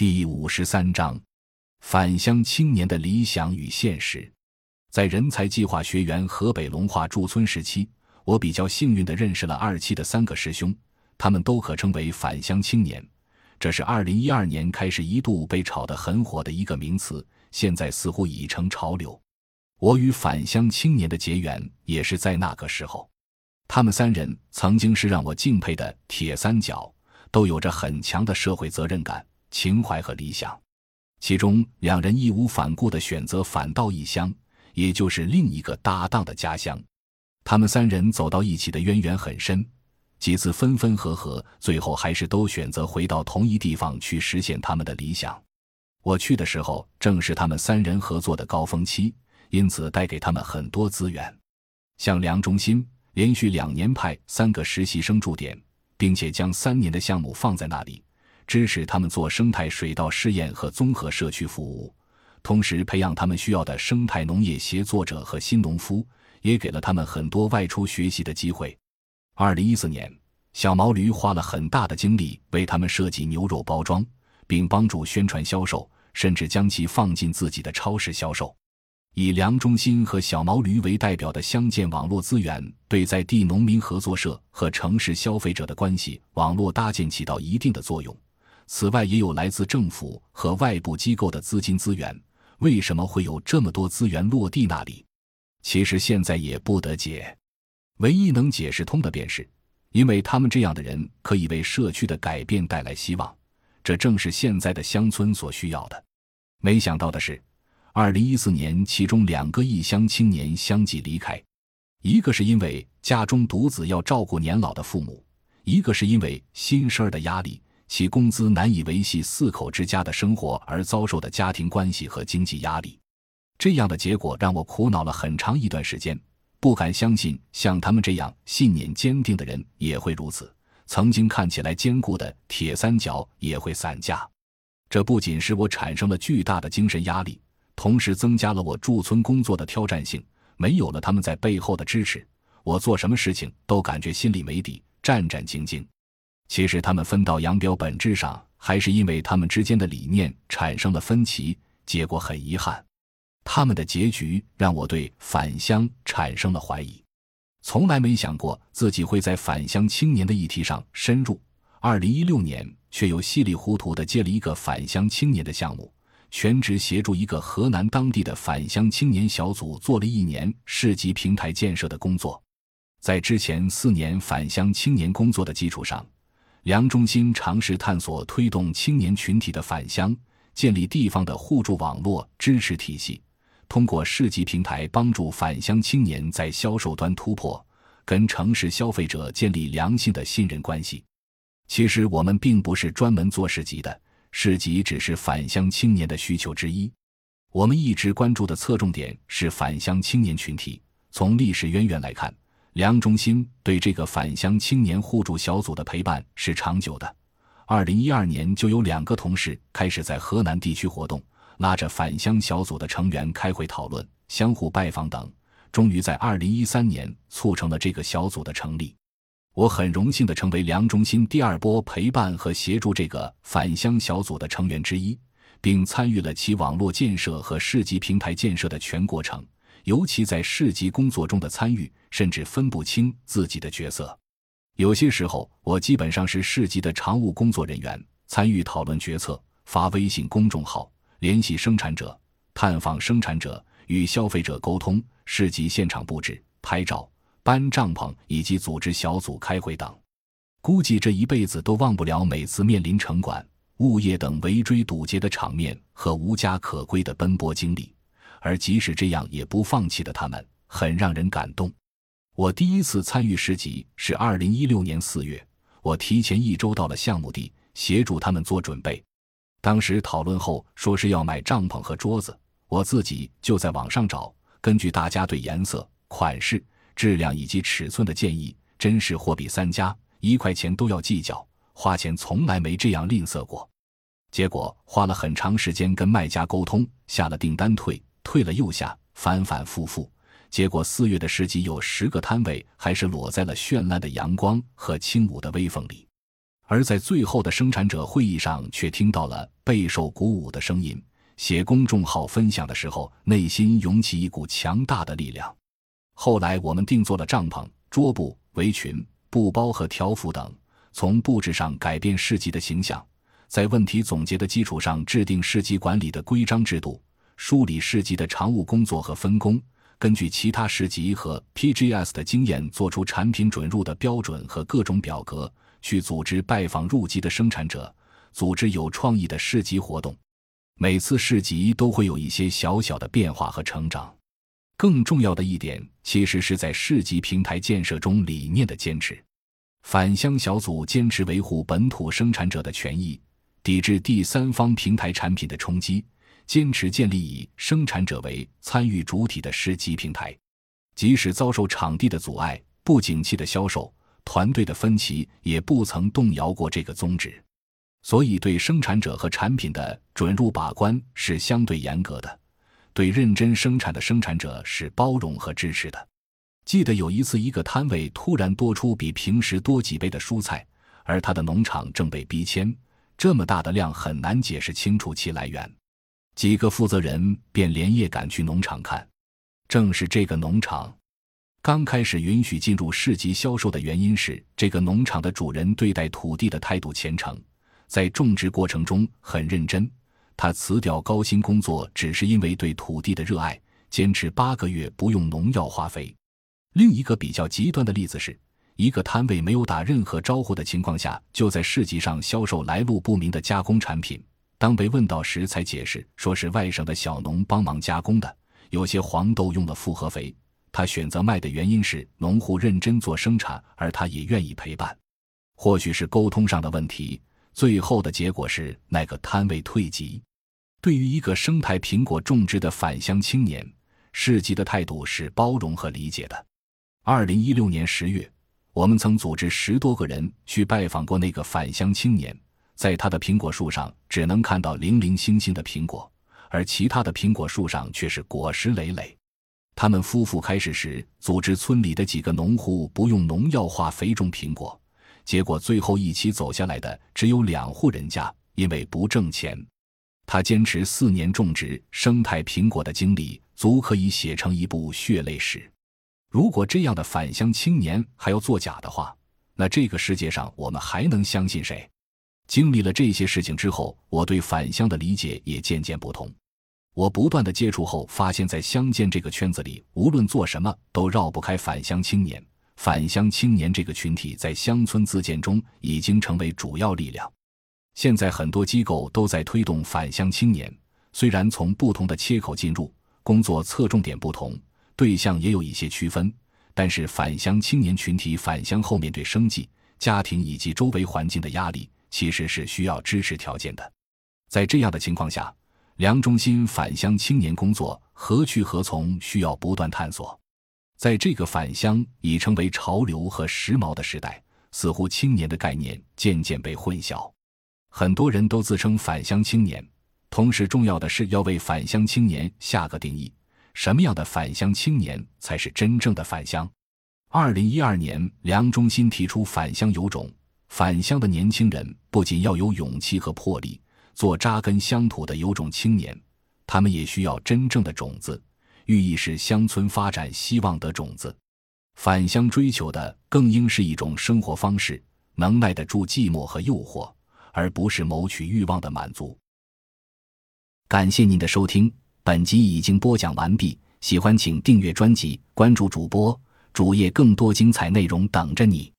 第五十三章：返乡青年的理想与现实。在人才计划学员河北龙化驻村时期，我比较幸运地认识了二期的三个师兄，他们都可称为返乡青年。这是二零一二年开始一度被炒得很火的一个名词，现在似乎已成潮流。我与返乡青年的结缘也是在那个时候。他们三人曾经是让我敬佩的铁三角，都有着很强的社会责任感。情怀和理想，其中两人义无反顾地选择返到异乡，也就是另一个搭档的家乡。他们三人走到一起的渊源很深，几次分分合合，最后还是都选择回到同一地方去实现他们的理想。我去的时候正是他们三人合作的高峰期，因此带给他们很多资源，像梁中心连续两年派三个实习生驻点，并且将三年的项目放在那里。支持他们做生态水稻试验和综合社区服务，同时培养他们需要的生态农业协作者和新农夫，也给了他们很多外出学习的机会。二零一四年，小毛驴花了很大的精力为他们设计牛肉包装，并帮助宣传销售，甚至将其放进自己的超市销售。以梁中心和小毛驴为代表的乡建网络资源，对在地农民合作社和城市消费者的关系网络搭建起到一定的作用。此外，也有来自政府和外部机构的资金资源。为什么会有这么多资源落地那里？其实现在也不得解。唯一能解释通的便是，因为他们这样的人可以为社区的改变带来希望，这正是现在的乡村所需要的。没想到的是，二零一四年，其中两个异乡青年相继离开，一个是因为家中独子要照顾年老的父母，一个是因为新生儿的压力。其工资难以维系四口之家的生活而遭受的家庭关系和经济压力，这样的结果让我苦恼了很长一段时间，不敢相信像他们这样信念坚定的人也会如此。曾经看起来坚固的铁三角也会散架，这不仅使我产生了巨大的精神压力，同时增加了我驻村工作的挑战性。没有了他们在背后的支持，我做什么事情都感觉心里没底，战战兢兢。其实他们分道扬镳，本质上还是因为他们之间的理念产生了分歧，结果很遗憾。他们的结局让我对返乡产生了怀疑，从来没想过自己会在返乡青年的议题上深入。二零一六年，却又稀里糊涂的接了一个返乡青年的项目，全职协助一个河南当地的返乡青年小组做了一年市级平台建设的工作。在之前四年返乡青年工作的基础上。梁中心尝试探索推动青年群体的返乡，建立地方的互助网络支持体系，通过市级平台帮助返乡青年在销售端突破，跟城市消费者建立良性的信任关系。其实我们并不是专门做市集的，市集只是返乡青年的需求之一。我们一直关注的侧重点是返乡青年群体。从历史渊源来看。梁中心对这个返乡青年互助小组的陪伴是长久的。二零一二年就有两个同事开始在河南地区活动，拉着返乡小组的成员开会讨论、相互拜访等，终于在二零一三年促成了这个小组的成立。我很荣幸的成为梁中心第二波陪伴和协助这个返乡小组的成员之一，并参与了其网络建设和市级平台建设的全过程。尤其在市级工作中的参与，甚至分不清自己的角色。有些时候，我基本上是市级的常务工作人员，参与讨论决策、发微信公众号、联系生产者、探访生产者、与消费者沟通、市级现场布置、拍照、搬帐篷以及组织小组开会等。估计这一辈子都忘不了每次面临城管、物业等围追堵截的场面和无家可归的奔波经历。而即使这样也不放弃的他们，很让人感动。我第一次参与市集是二零一六年四月，我提前一周到了项目地，协助他们做准备。当时讨论后说是要买帐篷和桌子，我自己就在网上找，根据大家对颜色、款式、质量以及尺寸的建议，真是货比三家，一块钱都要计较，花钱从来没这样吝啬过。结果花了很长时间跟卖家沟通，下了订单退。退了又下，反反复复，结果四月的市集有十个摊位，还是裸在了绚烂的阳光和轻舞的微风里。而在最后的生产者会议上，却听到了备受鼓舞的声音。写公众号分享的时候，内心涌起一股强大的力量。后来，我们定做了帐篷、桌布、围裙、布包和条幅等，从布置上改变市集的形象，在问题总结的基础上制定市集管理的规章制度，梳理市集的常务工作和分工，根据其他市集和 PGS 的经验，做出产品准入的标准和各种表格，去组织拜访入集的生产者，组织有创意的市集活动。每次市集都会有一些小小的变化和成长。更重要的一点，其实是在市集平台建设中理念的坚持。返乡小组坚持维护本土生产者的权益，抵制第三方平台产品的冲击，坚持建立以生产者为参与主体的市集平台。即使遭受场地的阻碍、不景气的销售、团队的分歧，也不曾动摇过这个宗旨。所以，对生产者和产品的准入把关是相对严格的，对认真生产的生产者是包容和支持的。记得有一次，一个摊位突然多出比平时多几倍的蔬菜，而他的农场正被逼迁，这么大的量很难解释清楚其来源。几个负责人便连夜赶去农场看，正是这个农场刚开始允许进入市集销售的原因是，这个农场的主人对待土地的态度虔诚。在种植过程中很认真，他辞掉高薪工作，只是因为对土地的热爱，坚持八个月不用农药化肥。另一个比较极端的例子是，一个摊位没有打任何招呼的情况下，就在市集上销售来路不明的加工产品。当被问到时，才解释说是外省的小农帮忙加工的，有些黄豆用了复合肥。他选择卖的原因是农户认真做生产，而他也愿意陪伴。或许是沟通上的问题。最后的结果是那个摊位退级。对于一个生态苹果种植的返乡青年，市集的态度是包容和理解的。二零一六年十月，我们曾组织十多个人去拜访过那个返乡青年，在他的苹果树上只能看到零零星星的苹果，而其他的苹果树上却是果实累累。他们夫妇开始时组织村里的几个农户不用农药化肥种苹果。结果最后一起走下来的只有两户人家，因为不挣钱。他坚持四年种植生态苹果的经历，足可以写成一部血泪史。如果这样的返乡青年还要作假的话，那这个世界上我们还能相信谁？经历了这些事情之后，我对返乡的理解也渐渐不同。我不断的接触后，发现，在乡建这个圈子里，无论做什么都绕不开返乡青年。返乡青年这个群体在乡村自建中已经成为主要力量。现在很多机构都在推动返乡青年，虽然从不同的切口进入，工作侧重点不同，对象也有一些区分，但是返乡青年群体返乡后面对生计、家庭以及周围环境的压力，其实是需要支持条件的。在这样的情况下，梁中心返乡青年工作何去何从，需要不断探索。在这个返乡已成为潮流和时髦的时代，似乎青年的概念渐渐被混淆。很多人都自称返乡青年，同时重要的是要为返乡青年下个定义：什么样的返乡青年才是真正的返乡？二零一二年，梁中心提出返乡有种，返乡的年轻人不仅要有勇气和魄力，做扎根乡土的有种青年，他们也需要真正的种子。寓意是乡村发展希望的种子，返乡追求的更应是一种生活方式，能耐得住寂寞和诱惑，而不是谋取欲望的满足。感谢您的收听，本集已经播讲完毕。喜欢请订阅专辑，关注主播主页，更多精彩内容等着你。